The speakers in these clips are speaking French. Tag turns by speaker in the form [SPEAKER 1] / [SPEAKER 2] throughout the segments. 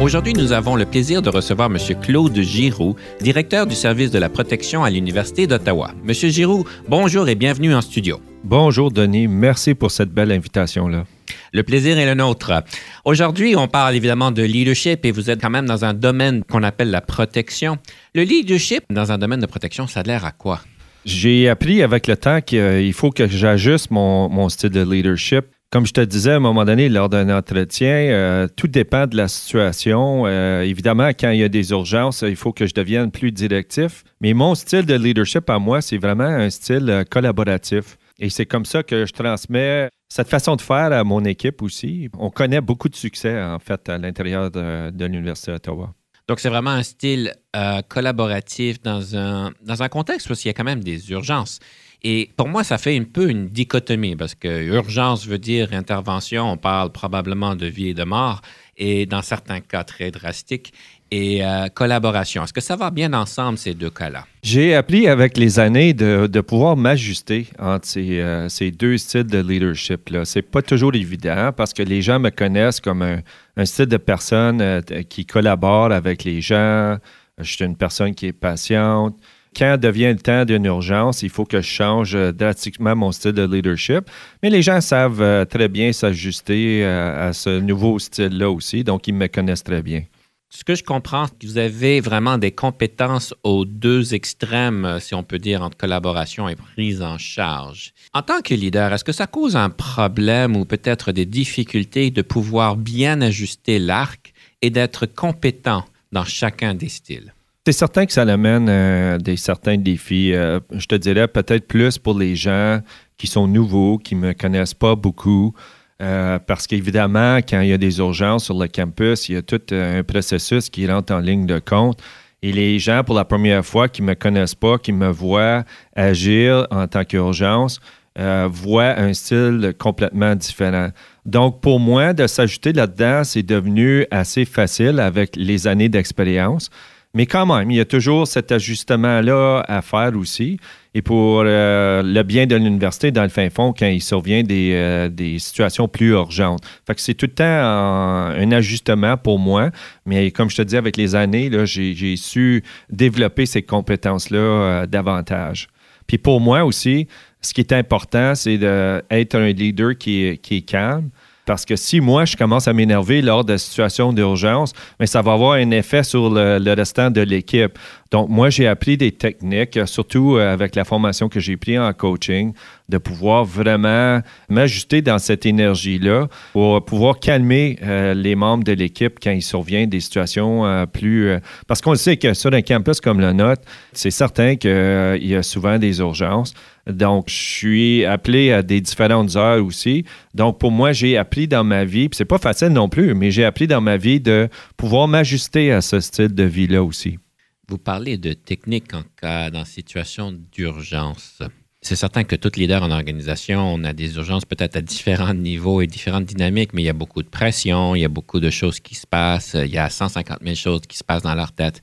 [SPEAKER 1] Aujourd'hui, nous avons le plaisir de recevoir M. Claude Giroux, directeur du service de la protection à l'Université d'Ottawa. M. Giroux, bonjour et bienvenue en studio.
[SPEAKER 2] Bonjour, Denis. Merci pour cette belle invitation-là.
[SPEAKER 1] Le plaisir est le nôtre. Aujourd'hui, on parle évidemment de leadership et vous êtes quand même dans un domaine qu'on appelle la protection. Le leadership dans un domaine de protection, ça a l'air à quoi?
[SPEAKER 2] J'ai appris avec le temps qu'il faut que j'ajuste mon, mon style de leadership comme je te disais à un moment donné lors d'un entretien, euh, tout dépend de la situation. Euh, évidemment, quand il y a des urgences, il faut que je devienne plus directif. Mais mon style de leadership à moi, c'est vraiment un style euh, collaboratif. Et c'est comme ça que je transmets cette façon de faire à mon équipe aussi. On connaît beaucoup de succès, en fait, à l'intérieur de, l'Université d'Ottawa.
[SPEAKER 1] Donc, c'est vraiment un style collaboratif dans un, dans un contexte où il y a quand même des urgences. Et pour moi, ça fait un peu une dichotomie parce que urgence veut dire intervention, on parle probablement de vie et de mort, et dans certains cas très drastiques, et euh, collaboration. Est-ce que ça va bien ensemble, ces deux cas-là?
[SPEAKER 2] J'ai appris avec les années de, pouvoir m'ajuster entre euh, ces, deux styles de leadership. Ce n'est pas toujours évident parce que les gens me connaissent comme un, style de personne euh, qui collabore avec les gens. Je suis une personne qui est patiente quand devient le temps d'une urgence, il faut que je change euh, drastiquement mon style de leadership. Mais les gens savent euh, très bien s'ajuster euh, à ce nouveau style-là aussi, donc ils me connaissent très bien.
[SPEAKER 1] Ce que je comprends, c'est que vous avez vraiment des compétences aux deux extrêmes, si on peut dire, entre collaboration et prise en charge. En tant que leader, est-ce que ça cause un problème ou peut-être des difficultés de pouvoir bien ajuster l'arc et d'être compétent dans chacun des styles?
[SPEAKER 2] C'est certain que ça amène euh, des certains défis. Euh, je te dirais peut-être plus pour les gens qui sont nouveaux, qui ne me connaissent pas beaucoup. Euh, parce qu'évidemment, quand il y a des urgences sur le campus, il y a tout un processus qui rentre en ligne de compte. Et les gens, pour la première fois, qui ne me connaissent pas, qui me voient agir en tant qu'urgence, voient un style complètement différent. Donc, pour moi, de s'ajouter là-dedans, c'est devenu assez facile avec les années d'expérience. Mais quand même, il y a toujours cet ajustement-là à faire aussi. Et pour euh, le bien de l'université, dans le fin fond, quand il survient des, euh, des situations plus urgentes. Fait que c'est tout le temps un ajustement pour moi. Mais comme je te dis, avec les années, j'ai su développer ces compétences-là euh, davantage. Puis pour moi aussi, ce qui est important, c'est d'être un leader qui qui est calme, parce que si moi, je commence à m'énerver lors de situations d'urgence, mais ça va avoir un effet sur le, restant de l'équipe. Donc, moi, j'ai appris des techniques, surtout euh, avec la formation que j'ai prise en coaching, de pouvoir vraiment m'ajuster dans cette énergie-là pour pouvoir calmer euh, les membres de l'équipe quand il survient des situations euh, plus... parce qu'on sait que sur un campus comme le nôtre, c'est certain qu'il y a souvent des urgences. Donc, je suis appelé à des différentes heures aussi. Donc, pour moi, j'ai appris dans ma vie, puis c'est pas facile non plus, mais j'ai appris dans ma vie de pouvoir m'ajuster à ce style de vie-là aussi.
[SPEAKER 1] Vous parlez de techniques en cas dans situation d'urgence. C'est certain que tout leader en organisation, on a des urgences peut-être à différents niveaux et différentes dynamiques, mais il y a beaucoup de pression, il y a beaucoup de choses qui se passent, il y a 150 000 choses qui se passent dans leur tête.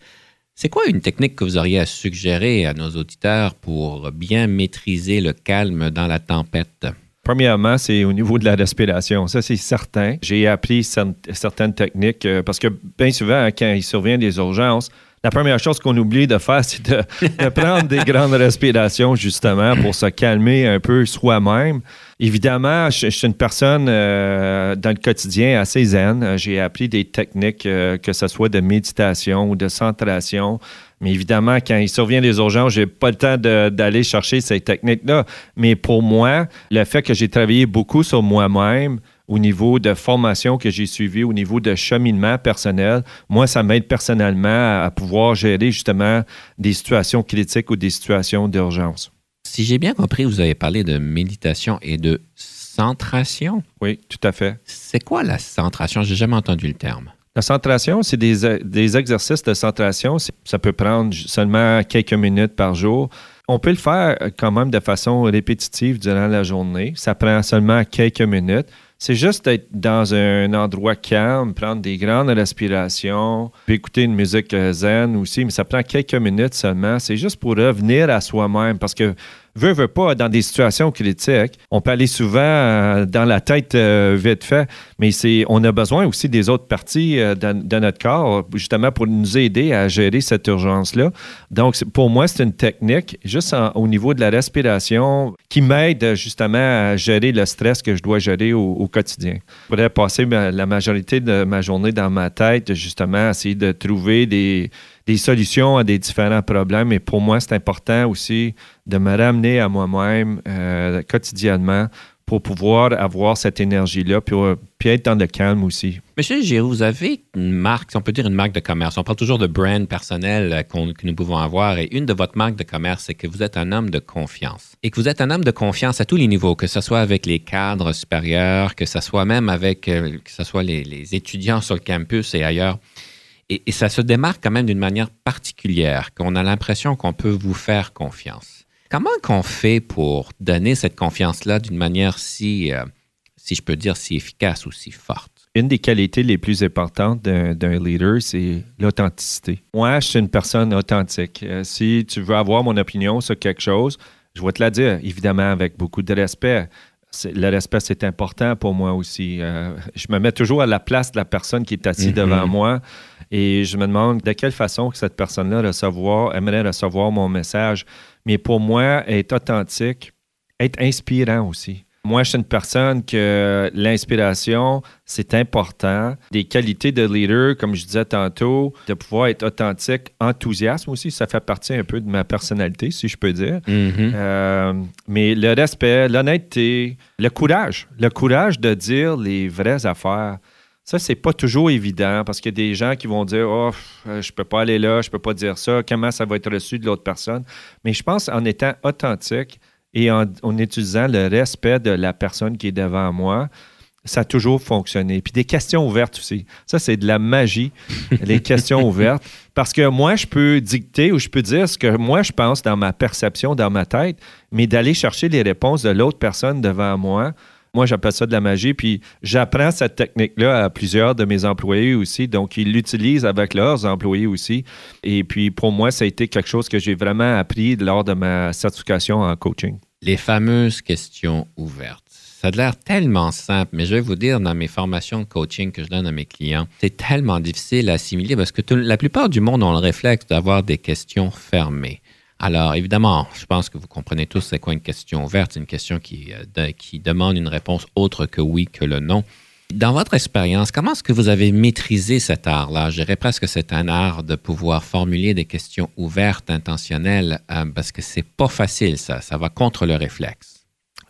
[SPEAKER 1] C'est quoi une technique que vous auriez à suggérer à nos auditeurs pour bien maîtriser le calme dans la tempête?
[SPEAKER 2] Premièrement, c'est au niveau de la respiration. Ça, c'est certain. J'ai appris certaines techniques euh, parce que bien souvent, quand il survient des urgences, la première chose qu'on oublie de faire, c'est de, prendre des grandes respirations, justement, pour se calmer un peu soi-même. Évidemment, je, suis une personne euh, dans le quotidien assez zen. J'ai appris des techniques, euh, que ce soit de méditation ou de centration. Mais évidemment, quand il survient des urgences, je n'ai pas le temps d'aller chercher ces techniques-là. Mais pour moi, le fait que j'ai travaillé beaucoup sur moi-même, au niveau de formation que j'ai suivi, au niveau de cheminement personnel, moi, ça m'aide personnellement à pouvoir gérer justement des situations critiques ou des situations d'urgence.
[SPEAKER 1] Si j'ai bien compris, vous avez parlé de méditation et de centration.
[SPEAKER 2] Oui, tout à fait.
[SPEAKER 1] C'est quoi la centration? J'ai jamais entendu le terme.
[SPEAKER 2] La centration, c'est des, des, exercices de centration. Ça peut prendre seulement quelques minutes par jour. On peut le faire quand même de façon répétitive durant la journée. Ça prend seulement quelques minutes. C'est juste d'être dans un endroit calme, prendre des grandes respirations, puis écouter une musique zen aussi, mais ça prend quelques minutes seulement. C'est juste pour revenir à soi-même parce que veut, veut pas, dans des situations critiques, on peut aller souvent euh, dans la tête euh, vite fait, mais c'est, on a besoin aussi des autres parties euh, de, notre corps, justement pour nous aider à gérer cette urgence-là. Donc, pour moi, c'est une technique, juste au niveau de la respiration, qui m'aide justement à gérer le stress que je dois gérer au, quotidien. Je pourrais passer la majorité de ma journée dans ma tête, justement, essayer de trouver des des solutions à des différents problèmes. Et pour moi, c'est important aussi de me ramener à moi-même euh, quotidiennement pour pouvoir avoir cette énergie-là, puis, euh, puis, être dans le calme aussi.
[SPEAKER 1] Monsieur Giroux, vous avez une marque, si on peut dire une marque de commerce. On parle toujours de brand personnel euh, que nous pouvons avoir. Et une de votre marque de commerce, c'est que vous êtes un homme de confiance. Et que vous êtes un homme de confiance à tous les niveaux, que ce soit avec les cadres supérieurs, que ce soit même avec que ce soit les étudiants sur le campus et ailleurs. Et, ça se démarque quand même d'une manière particulière, qu'on a l'impression qu'on peut vous faire confiance. Comment qu'on fait pour donner cette confiance-là d'une manière si, euh, si je peux dire, si efficace ou si forte?
[SPEAKER 2] Une des qualités les plus importantes d'un leader, c'est l'authenticité. Moi, je suis une personne authentique. Euh, si tu veux avoir mon opinion sur quelque chose, je vais te la dire, évidemment, avec beaucoup de respect le respect, c'est important pour moi aussi. Euh, je me mets toujours à la place de la personne qui est assise devant mhm. moi et je me demande de quelle façon que cette personne-là recevoir, aimerait recevoir mon message. Mais pour moi, être authentique, être inspirant aussi. Moi, je suis une personne que l'inspiration, c'est important. Des qualités de leader, comme je disais tantôt, de pouvoir être authentique, enthousiasme aussi, ça fait partie un peu de ma personnalité, si je peux dire.
[SPEAKER 1] Mm-hmm.
[SPEAKER 2] Euh, mais le respect, l'honnêteté, le courage, le courage de dire les vraies affaires. Ça, c'est pas toujours évident parce qu'il y a des gens qui vont dire Oh, je peux pas aller là, je peux pas dire ça, comment ça va être reçu de l'autre personne? Mais je pense en étant authentique, et en, utilisant le respect de la personne qui est devant moi, ça a toujours fonctionné. Puis des questions ouvertes aussi. Ça, c'est de la magie, les questions ouvertes. Parce que moi, je peux dicter ou je peux dire ce que moi, je pense dans ma perception, dans ma tête, mais d'aller chercher les réponses de l'autre personne devant moi, moi, j'appelle ça de la magie. Puis j'apprends cette technique-là à plusieurs de mes employés aussi. Donc, ils l'utilisent avec leurs employés aussi. Et puis, pour moi, ça a été quelque chose que j'ai vraiment appris lors de ma certification en coaching
[SPEAKER 1] les fameuses questions ouvertes. Ça a l'air tellement simple, mais je vais vous dire, dans mes formations de coaching que je donne à mes clients, c'est tellement difficile à assimiler parce que la plupart du monde ont le réflexe d'avoir des questions fermées. Alors, évidemment, je pense que vous comprenez tous c'est quoi une question ouverte. C'est une question qui, euh, qui demande une réponse autre que oui, que le non. Dans votre expérience, comment est-ce que vous avez maîtrisé cet art-là? Je dirais presque que c'est un art de pouvoir formuler des questions ouvertes, intentionnelles, euh, parce que c'est pas facile, ça. Ça va contre le réflexe.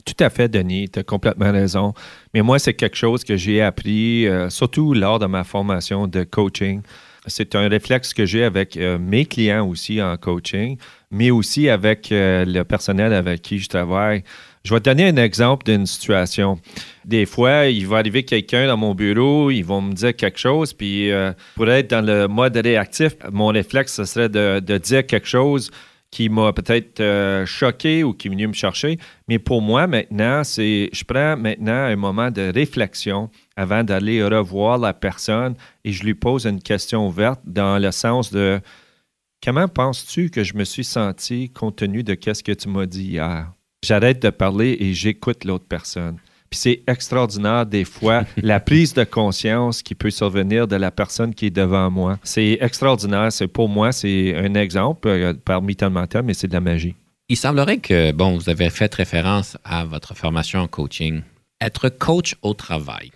[SPEAKER 2] Tout à fait, Denis, tu as complètement raison. Mais moi, c'est quelque chose que j'ai appris, euh, surtout lors de ma formation de coaching. C'est un réflexe que j'ai avec euh, mes clients aussi en coaching, mais aussi avec le personnel avec qui je travaille. Je vais te donner un exemple d'une situation. Des fois, il va arriver quelqu'un dans mon bureau, ils vont me dire quelque chose, puis euh, pour être dans le mode réactif, mon réflexe, ce serait de, dire quelque chose qui m'a peut-être euh, choqué ou qui est venu me chercher. Mais pour moi, maintenant, c'est je prends maintenant un moment de réflexion avant d'aller revoir la personne et je lui pose une question ouverte dans le sens de comment penses-tu que je me suis senti compte tenu de ce que tu m'as dit hier? J'arrête de parler et j'écoute l'autre personne. Puis c'est extraordinaire des fois la prise de conscience qui peut survenir de la personne qui est devant moi. C'est extraordinaire. C'est pour moi, c'est un exemple euh, parmi tellement de mais c'est de la magie.
[SPEAKER 1] Il semblerait que, bon, vous avez fait référence à votre formation en coaching. Être coach au travail,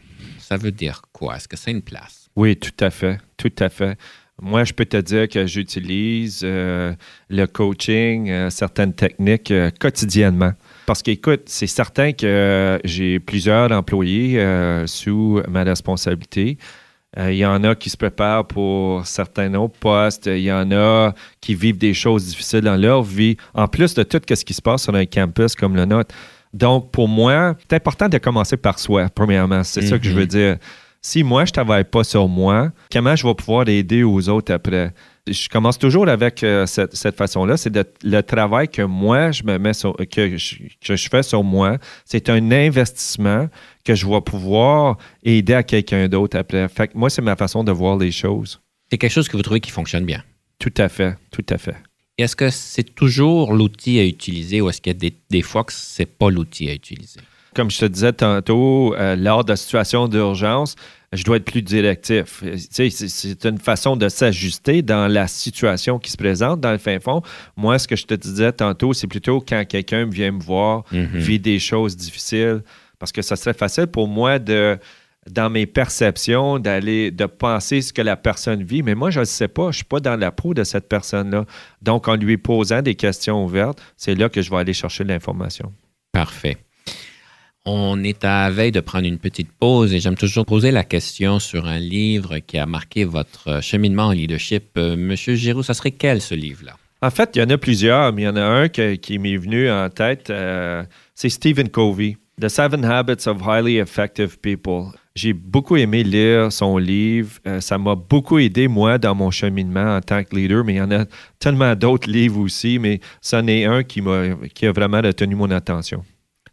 [SPEAKER 1] ça veut dire quoi? Est-ce que c'est une place?
[SPEAKER 2] Oui, tout à fait. Tout à fait. Moi, je peux te dire que j'utilise euh, le coaching, euh, certaines techniques euh, quotidiennement. Parce qu'écoute, c'est certain que j'ai plusieurs employés sous ma responsabilité. Il y en a qui se préparent pour certains autres postes. Il y en a qui vivent des choses difficiles dans leur vie, en plus de tout ce qui se passe sur un campus comme le nôtre. Donc, pour moi, c'est important de commencer par soi, premièrement. C'est ça que je veux mm-hmm. dire Si moi, je ne travaille pas sur moi, comment je vais pouvoir aider aux autres après? Je commence toujours avec euh, cette, façon-là. C'est le travail que moi, je me mets que, je, fais sur moi. C'est un investissement que je vais pouvoir aider à quelqu'un d'autre après. Fait moi, c'est ma façon de voir les choses.
[SPEAKER 1] C'est quelque chose que vous trouvez qui fonctionne bien.
[SPEAKER 2] Tout à fait, tout à fait.
[SPEAKER 1] Est-ce que c'est toujours l'outil à utiliser ou est-ce qu'il y a des, des fois que ce n'est pas l'outil à utiliser?
[SPEAKER 2] Comme je te disais tantôt, euh, lors de situation d'urgence, je dois être plus directif. C'est une façon de s'ajuster dans la situation qui se présente dans le fin fond. Moi, ce que je te disais tantôt, c'est plutôt quand quelqu'un vient me voir, mm-hmm. vit des choses difficiles, parce que ça serait facile pour moi de dans mes perceptions, d'aller, de penser ce que la personne vit. Mais moi, je ne sais pas. Je ne suis pas dans la peau de cette personne-là. Donc, en lui posant des questions ouvertes, c'est là que je vais aller chercher l'information.
[SPEAKER 1] Parfait. On est à veille de prendre une petite pause et j'aime toujours poser la question sur un livre qui a marqué votre cheminement en leadership. Euh, Monsieur Giroux, ça serait quel ce livre-là?
[SPEAKER 2] En fait, il y en a plusieurs, mais il y en a un qui, m'est venu en tête. Euh, c'est Stephen Covey, The Seven Habits of Highly Effective People. J'ai beaucoup aimé lire son livre. Euh, ça m'a beaucoup aidé, moi, dans mon cheminement en tant que leader, mais il y en a tellement d'autres livres aussi, mais c'en est un qui, qui a vraiment retenu mon attention.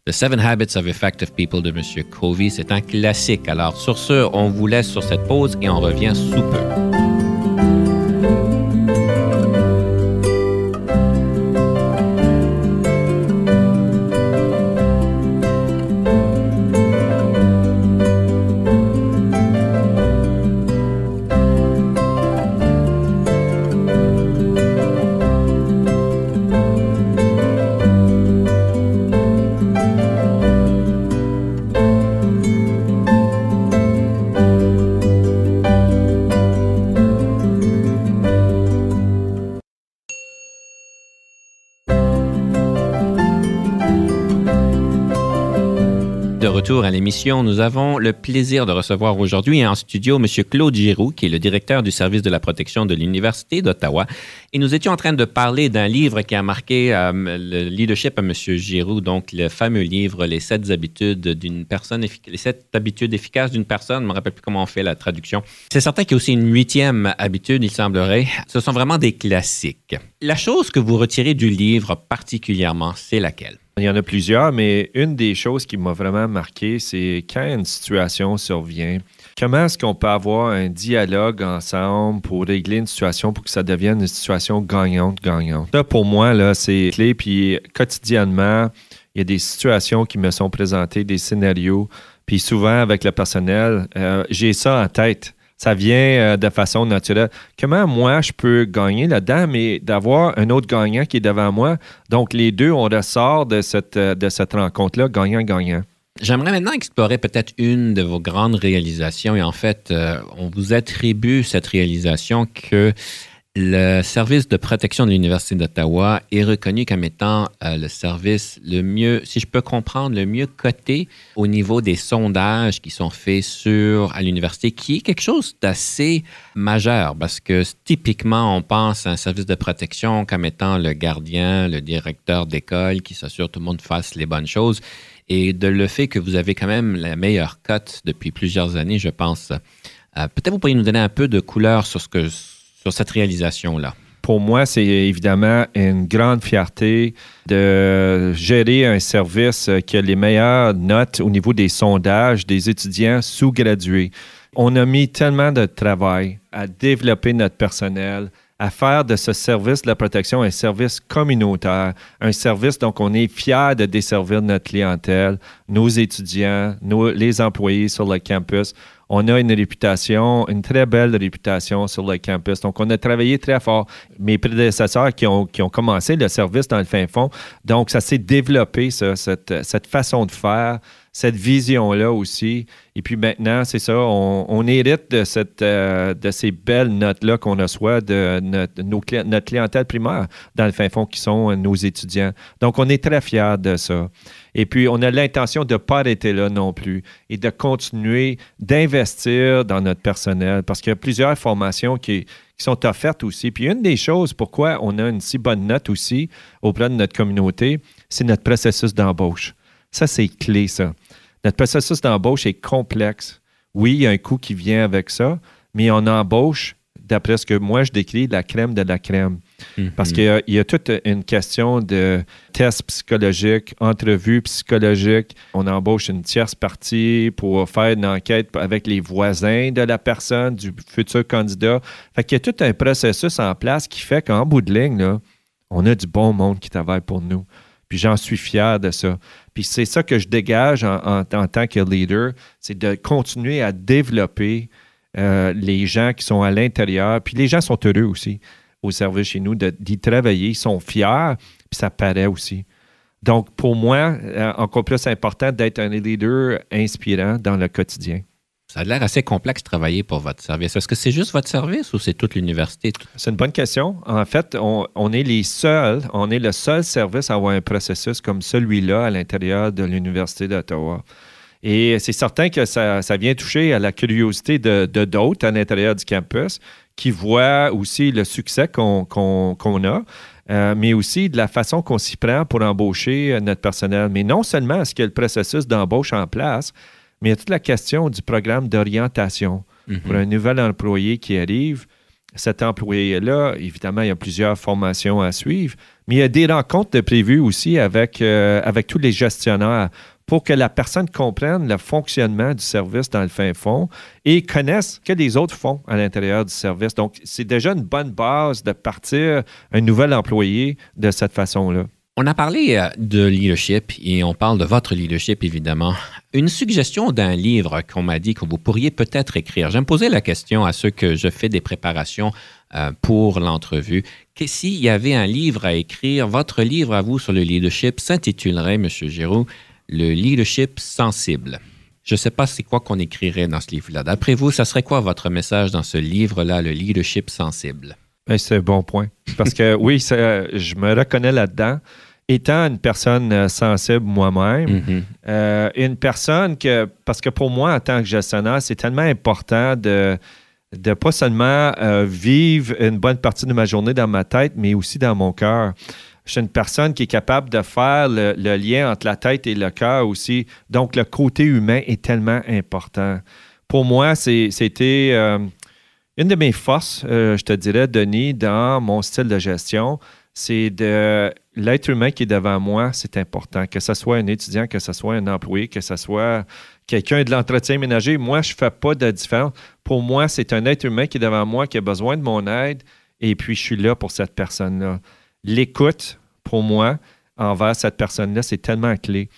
[SPEAKER 1] The Seven Habits of Effective People de M. Covey, c'est un classique. Alors, sur ce, on vous laisse sur cette pause et on revient sous peu. À l'émission. Nous avons le plaisir de recevoir aujourd'hui en studio M. Claude Giroux, qui est le directeur du service de la protection de l'Université d'Ottawa. Et nous étions en train de parler d'un livre qui a marqué euh, le leadership à M. Giroux, donc le fameux livre Les sept habitudes d'une personne, les sept habitudes efficaces d'une personne. Je ne me rappelle plus comment on fait la traduction. C'est certain qu'il y a aussi une huitième habitude, il semblerait. Ce sont vraiment des classiques. La chose que vous retirez du livre particulièrement, c'est laquelle?
[SPEAKER 2] Il y en a plusieurs, mais une des choses qui m'a vraiment marqué, c'est quand une situation survient, comment est-ce qu'on peut avoir un dialogue ensemble pour régler une situation pour que ça devienne une situation gagnante-gagnante. Là, pour moi, là, c'est clé. Puis quotidiennement, il y a des situations qui me sont présentées, des scénarios. Puis souvent, avec le personnel, euh, j'ai ça en tête ça vient euh, de façon naturelle. Comment moi, je peux gagner là-dedans, mais d'avoir un autre gagnant qui est devant moi? Donc, les deux, on ressort de cette, euh, de cette rencontre-là, gagnant-gagnant.
[SPEAKER 1] J'aimerais maintenant explorer peut-être une de vos grandes réalisations et en fait, euh, on vous attribue cette réalisation que le service de protection de l'Université d'Ottawa est reconnu comme étant euh, le service le mieux, si je peux comprendre, le mieux coté au niveau des sondages qui sont faits sur à l'université, qui est quelque chose d'assez majeur parce que typiquement, on pense à un service de protection comme étant le gardien, le directeur d'école qui s'assure que tout le monde fasse les bonnes choses. Et de le fait que vous avez quand même la meilleure cote depuis plusieurs années, je pense. Euh, peut-être vous pourriez nous donner un peu de couleur sur ce que sur cette réalisation-là?
[SPEAKER 2] Pour moi, c'est évidemment une grande fierté de gérer un service qui a les meilleures notes au niveau des sondages des étudiants sous-gradués. On a mis tellement de travail à développer notre personnel, à faire de ce service de la protection un service communautaire, un service donc on est fier de desservir notre clientèle, nos étudiants, nos, les employés sur le campus on a une réputation, une très belle réputation sur le campus. Donc, on a travaillé très fort. Mes prédécesseurs qui ont, qui ont commencé le service dans le fin fond, donc ça s'est développé, cette, cette façon de faire, cette vision-là aussi. Et puis maintenant, c'est ça, on, hérite de, cette, euh, de ces belles notes-là qu'on reçoit de notre, notre clientèle primaire dans le fin fond qui sont nos étudiants. Donc, on est très fiers de ça. Et puis, on a l'intention de ne pas arrêter là non plus et de continuer d'investir dans notre personnel parce qu'il y a plusieurs formations qui, sont offertes aussi. Puis, une des choses pourquoi on a une si bonne note aussi auprès de notre communauté, c'est notre processus d'embauche. Ça, c'est clé, ça. Notre processus d'embauche est complexe. Oui, il y a un coût qui vient avec ça, mais on embauche, d'après ce que moi je décris, la crème de la crème. Parce qu'il y, a toute une question de tests psychologiques, entrevues psychologiques. On embauche une tierce partie pour faire une enquête avec les voisins de la personne, du futur candidat. Fait qu'il y a tout un processus en place qui fait qu'en bout de ligne, on a du bon monde qui travaille pour nous. Puis j'en suis fier de ça. Puis c'est ça que je dégage en, tant que leader, c'est de continuer à développer euh, les gens qui sont à l'intérieur. Puis les gens sont heureux aussi au service chez nous d'y travailler. Ils sont fiers, puis ça paraît aussi. Donc, pour moi, euh, encore plus important d'être un leader inspirant dans le quotidien.
[SPEAKER 1] Ça a l'air assez complexe de travailler pour votre service. Est-ce que c'est juste votre service ou c'est toute l'université?
[SPEAKER 2] C'est une bonne question. En fait, on, est les seuls, on est le seul service à avoir un processus comme celui-là à l'intérieur de l'Université d'Ottawa. Et c'est certain que ça, vient toucher à la curiosité de d'autres à l'intérieur du campus qui voient aussi le succès qu'on a. Euh, mais aussi de la façon qu'on s'y prend pour embaucher notre personnel. Mais non seulement est-ce qu'il y a le processus d'embauche en place, mais il y a toute la question du programme d'orientation mm-hmm. pour un nouvel employé qui arrive. Cet employé-là, évidemment, il y a plusieurs formations à suivre, mais il y a des rencontres de prévues aussi avec, euh, avec tous les gestionnaires pour que la personne comprenne le fonctionnement du service dans le fin fond et connaisse ce que les autres font à l'intérieur du service. Donc, c'est déjà une bonne base de partir un nouvel employé de cette façon-là.
[SPEAKER 1] On a parlé euh, de leadership et on parle de votre leadership, évidemment. Une suggestion d'un livre qu'on m'a dit que vous pourriez peut-être écrire. J'aime poser la question à ceux que je fais des préparations euh, pour l'entrevue. S'il y avait un livre à écrire, votre livre à vous sur le leadership s'intitulerait, M. Giroux, le leadership sensible. Je ne sais pas c'est quoi qu'on écrirait dans ce livre-là. D'après vous, ça serait quoi votre message dans ce livre-là, le leadership sensible?
[SPEAKER 2] Ben, c'est un bon point. Parce que oui, je me reconnais là-dedans. Étant une personne euh, sensible moi-même, mm-hmm. euh, une personne que, parce que pour moi, en tant que gestionnaire, c'est tellement important de de pas seulement euh, vivre une bonne partie de ma journée dans ma tête, mais aussi dans mon cœur je suis une personne qui est capable de faire le, lien entre la tête et le cœur aussi. Donc, le côté humain est tellement important. Pour moi, c'était euh, une de mes forces, je te dirais, Denis, dans mon style de gestion. C'est de l'être humain qui est devant moi, c'est important. Que ce soit un étudiant, que ce soit un employé, que ce soit quelqu'un de l'entretien ménager. Moi, je ne fais pas de différence. Pour moi, c'est un être humain qui est devant moi, qui a besoin de mon aide, et puis je suis là pour cette personne-là l'écoute, pour moi, envers cette personne-là, c'est tellement clé.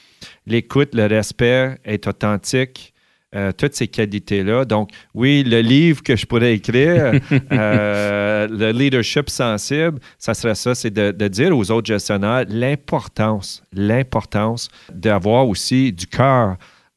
[SPEAKER 2] L'écoute, le respect, être authentique, euh, toutes ces qualités-là. Donc, oui, le livre que je pourrais écrire, euh, le leadership sensible, ça serait ça, c'est de, dire aux autres gestionnaires l'importance, l'importance d'avoir aussi du cœur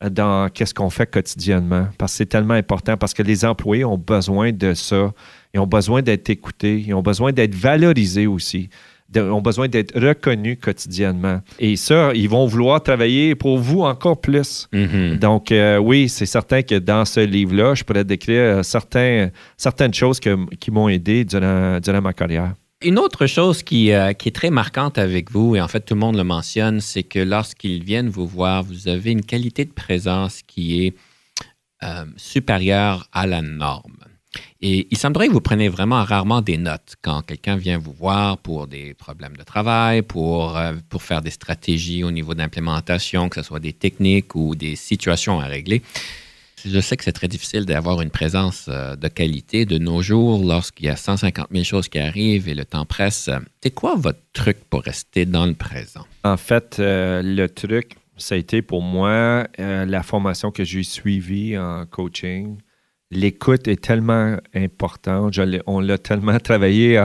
[SPEAKER 2] dans qu'est-ce qu'on fait quotidiennement. Parce que c'est tellement important, parce que les employés ont besoin de ça. Ils ont besoin d'être écoutés, ils ont besoin d'être valorisés aussi ont besoin d'être reconnus quotidiennement. Et ça, ils vont vouloir travailler pour vous encore plus. Mm-hmm. Donc, euh, oui, c'est certain que dans ce livre-là, je pourrais décrire euh, certains, certaines choses qui m'ont aidé durant, durant ma carrière.
[SPEAKER 1] Une autre chose qui, euh, qui, est très marquante avec vous, et en fait tout le monde le mentionne, c'est que lorsqu'ils viennent vous voir, vous avez une qualité de présence qui est supérieure à la norme. Et il semblerait que vous prenez vraiment rarement des notes quand quelqu'un vient vous voir pour des problèmes de travail, pour, euh, pour faire des stratégies au niveau d'implémentation, que ce soit des techniques ou des situations à régler. Je sais que c'est très difficile d'avoir une présence euh, de qualité de nos jours lorsqu'il y a 150 000 choses qui arrivent et le temps presse. C'est quoi votre truc pour rester dans le présent?
[SPEAKER 2] En fait, euh, le truc, ça a été pour moi la formation que j'ai suivie en coaching l'écoute est tellement importante. on l'a tellement travaillé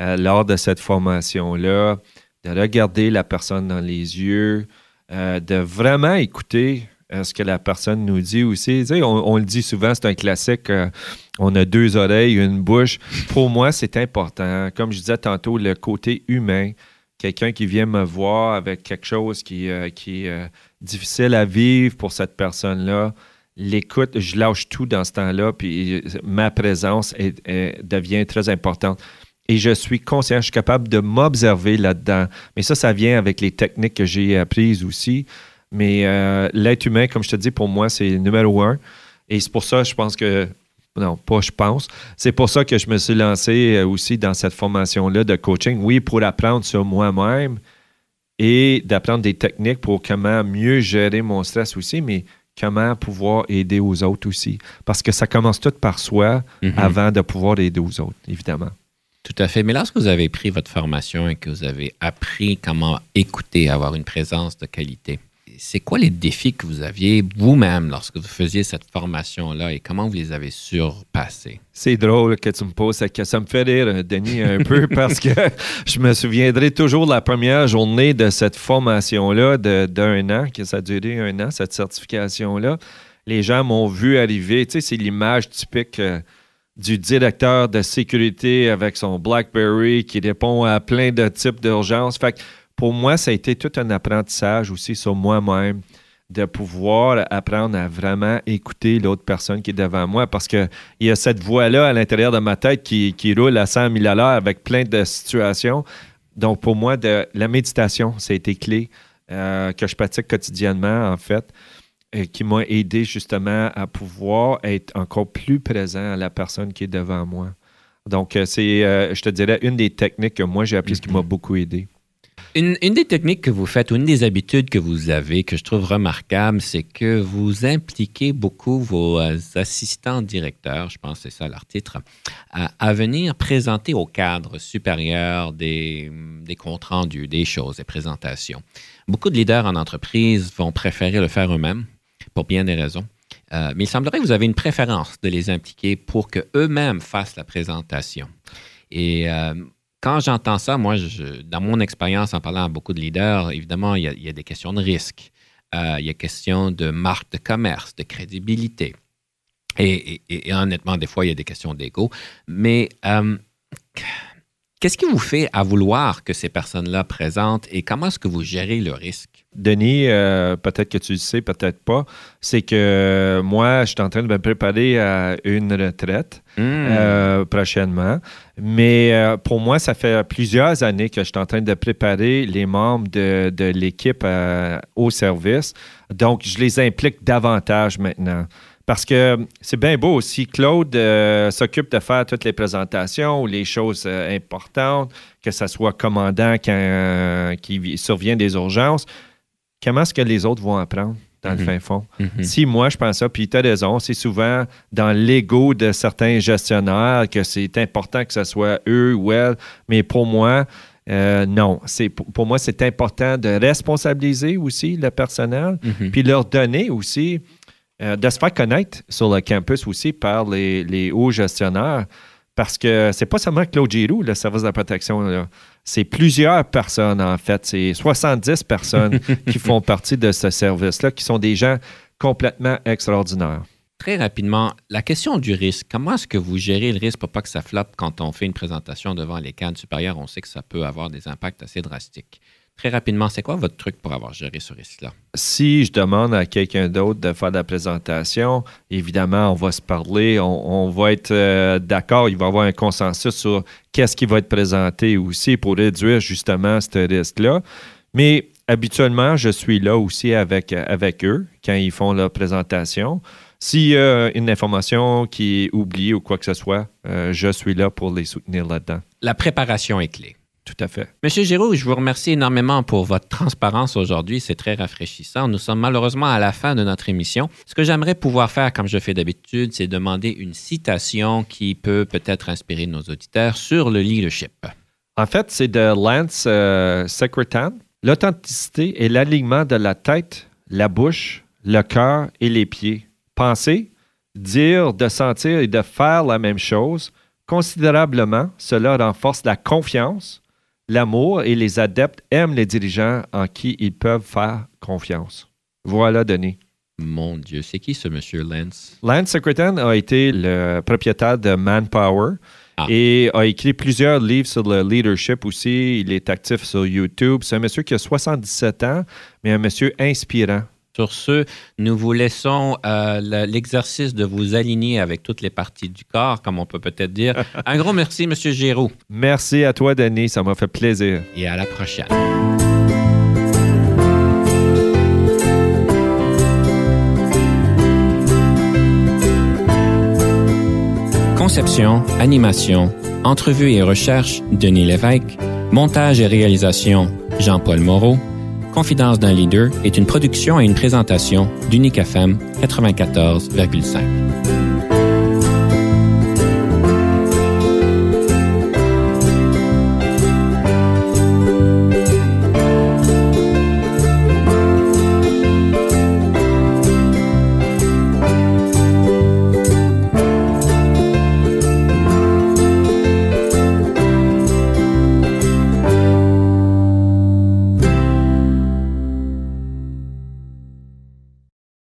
[SPEAKER 2] euh, lors de cette formation-là, de regarder la personne dans les yeux, euh, de vraiment écouter euh, ce que la personne nous dit aussi. on, le dit souvent, c'est un classique. on a deux oreilles, une bouche. Pour moi, c'est important. Comme je disais tantôt, le côté humain. Quelqu'un qui vient me voir avec quelque chose qui est difficile à vivre pour cette personne-là l'écoute, je lâche tout dans ce temps-là, puis ma présence devient très importante. Et je suis conscient, je suis capable de m'observer là-dedans. Mais ça, ça vient avec les techniques que j'ai apprises aussi. Mais euh, l'être humain, comme je te dis, pour moi, c'est numéro un. Et c'est pour ça, je pense que non, pas je pense. C'est pour ça que je me suis lancé euh, aussi dans cette formation-là de coaching. Oui, pour apprendre sur moi-même et d'apprendre des techniques pour comment mieux gérer mon stress aussi, mais comment pouvoir aider aux autres aussi. Parce que ça commence tout par soi
[SPEAKER 1] Mhm.
[SPEAKER 2] avant de pouvoir aider aux autres, évidemment.
[SPEAKER 1] Tout à fait. Mais lorsque vous avez pris votre formation et que vous avez appris comment écouter, avoir une présence de qualité, c'est quoi les défis que vous aviez vous-même lorsque vous faisiez cette formation-là et comment vous les avez surpassés?
[SPEAKER 2] C'est drôle que tu me poses cette question. Ça me fait rire, euh, Denis, un peu, parce que je me souviendrai toujours de la première journée de cette formation-là de- d'un an, que ça a duré un an, cette certification-là. Les gens m'ont vu arriver. Tu sais, c'est l'image typique euh, du directeur de sécurité avec son BlackBerry qui répond à plein de types d'urgences. Fait que pour moi, ça a été tout un apprentissage aussi sur moi-même de pouvoir apprendre à vraiment écouter l'autre personne qui est devant moi parce qu'il y a cette voix-là à l'intérieur de ma tête qui, qui roule à 100 000 à l'heure avec plein de situations. Donc, pour moi, de, la méditation, ça a été clé euh, que je pratique quotidiennement, en fait, et qui m'a aidé justement à pouvoir être encore plus présent à la personne qui est devant moi. Donc, euh, c'est, euh, je te dirais, une des techniques que moi j'ai appris, ce qui m'a beaucoup aidé.
[SPEAKER 1] Une, des techniques que vous faites une des habitudes que vous avez que je trouve remarquable, c'est que vous impliquez beaucoup vos euh, assistants directeurs, je pense que c'est ça leur titre, à, venir présenter au cadre supérieur des, des comptes rendus, des choses, des présentations. Beaucoup de leaders en entreprise vont préférer le faire eux-mêmes pour bien des raisons. Euh, mais il semblerait que vous avez une préférence de les impliquer pour qu'eux-mêmes fassent la présentation. Et euh, quand j'entends ça, moi, dans mon expérience en parlant à beaucoup de leaders, évidemment, il y a, des questions de risque. Euh, il y a question de marque de commerce, de crédibilité. Et honnêtement, des fois, il y a des questions d'ego. Mais euh, qu'est-ce qui vous fait à vouloir que ces personnes-là présentent et comment est-ce que vous gérez le risque?
[SPEAKER 2] Denis, euh, peut-être que tu le sais, peut-être pas, c'est que euh, moi, je suis en train de me préparer à une retraite
[SPEAKER 1] Hmm.
[SPEAKER 2] euh, prochainement. Mais euh, pour moi, ça fait plusieurs années que je suis en train de préparer les membres de, de l'équipe au service. Donc, je les implique davantage maintenant. Parce que c'est bien beau aussi. Claude euh, s'occupe de faire toutes les présentations ou les choses euh, importantes, que ce soit commandant quand, euh, qui vi- survient des urgences. Comment est-ce que les autres vont apprendre dans le
[SPEAKER 1] Mhm.
[SPEAKER 2] fin fond?
[SPEAKER 1] Mhm.
[SPEAKER 2] Si moi, je pense ça, puis tu as raison, c'est souvent dans l'ego de certains gestionnaires que c'est important que ce soit eux ou elles, mais pour moi, euh, non. Pour moi, c'est important de responsabiliser aussi le personnel,
[SPEAKER 1] Mhm.
[SPEAKER 2] puis leur donner aussi, euh, de se faire connaître sur le campus aussi par les, les hauts gestionnaires. Parce que c'est pas seulement Claude Giroux, le service de la protection. C'est plusieurs personnes, en fait. C'est 70 personnes qui font partie de ce service-là, qui sont des gens complètement extraordinaires.
[SPEAKER 1] Très rapidement, la question du risque. Comment est-ce que vous gérez le risque pour pas que ça floppe quand on fait une présentation devant les cadres supérieurs? On sait que ça peut avoir des impacts assez drastiques. Très rapidement, c'est quoi votre truc pour avoir géré ce risque-là?
[SPEAKER 2] Si je demande à quelqu'un d'autre de faire la présentation, évidemment, on va se parler, on, on va être euh, d'accord, il va y avoir un consensus sur qu'est-ce qui va être présenté aussi pour réduire justement ce risque-là. Mais habituellement, je suis là aussi avec, avec eux quand ils font leur présentation. S'il y a une information qui est oubliée ou quoi que ce soit, euh, je suis là pour les soutenir là-dedans.
[SPEAKER 1] La préparation est clé.
[SPEAKER 2] Tout à fait.
[SPEAKER 1] Monsieur Giroux, je vous remercie énormément pour votre transparence aujourd'hui. C'est très rafraîchissant. Nous sommes malheureusement à la fin de notre émission. Ce que j'aimerais pouvoir faire, comme je fais d'habitude, c'est demander une citation qui peut peut-être inspirer nos auditeurs sur le leadership.
[SPEAKER 2] En fait, c'est de Lance euh, Secretan. L'authenticité est l'alignement de la tête, la bouche, le cœur et les pieds. Penser, dire, de sentir et de faire la même chose, considérablement, cela renforce la confiance, l'amour et les adeptes aiment les dirigeants en qui ils peuvent faire confiance. Voilà, Denis.
[SPEAKER 1] Mon Dieu, c'est qui ce monsieur Lance?
[SPEAKER 2] Lance Secretan a été le propriétaire de Manpower
[SPEAKER 1] Ah.
[SPEAKER 2] et a écrit plusieurs livres sur le leadership aussi. Il est actif sur YouTube. C'est un monsieur qui a 77 ans, mais un monsieur inspirant.
[SPEAKER 1] Sur ce, nous vous laissons euh, le- l'exercice de vous aligner avec toutes les parties du corps, comme on peut peut-être dire. Un gros merci, Monsieur Giroux,
[SPEAKER 2] Merci à toi, Denis. Ça m'a fait plaisir.
[SPEAKER 1] et à la prochaine. Conception, animation, entrevue et recherche, Denis Lévesque. Montage et réalisation, Jean-Paul Moreau. Confidence d'un leader est une production et une présentation d'Unique FM 94,5.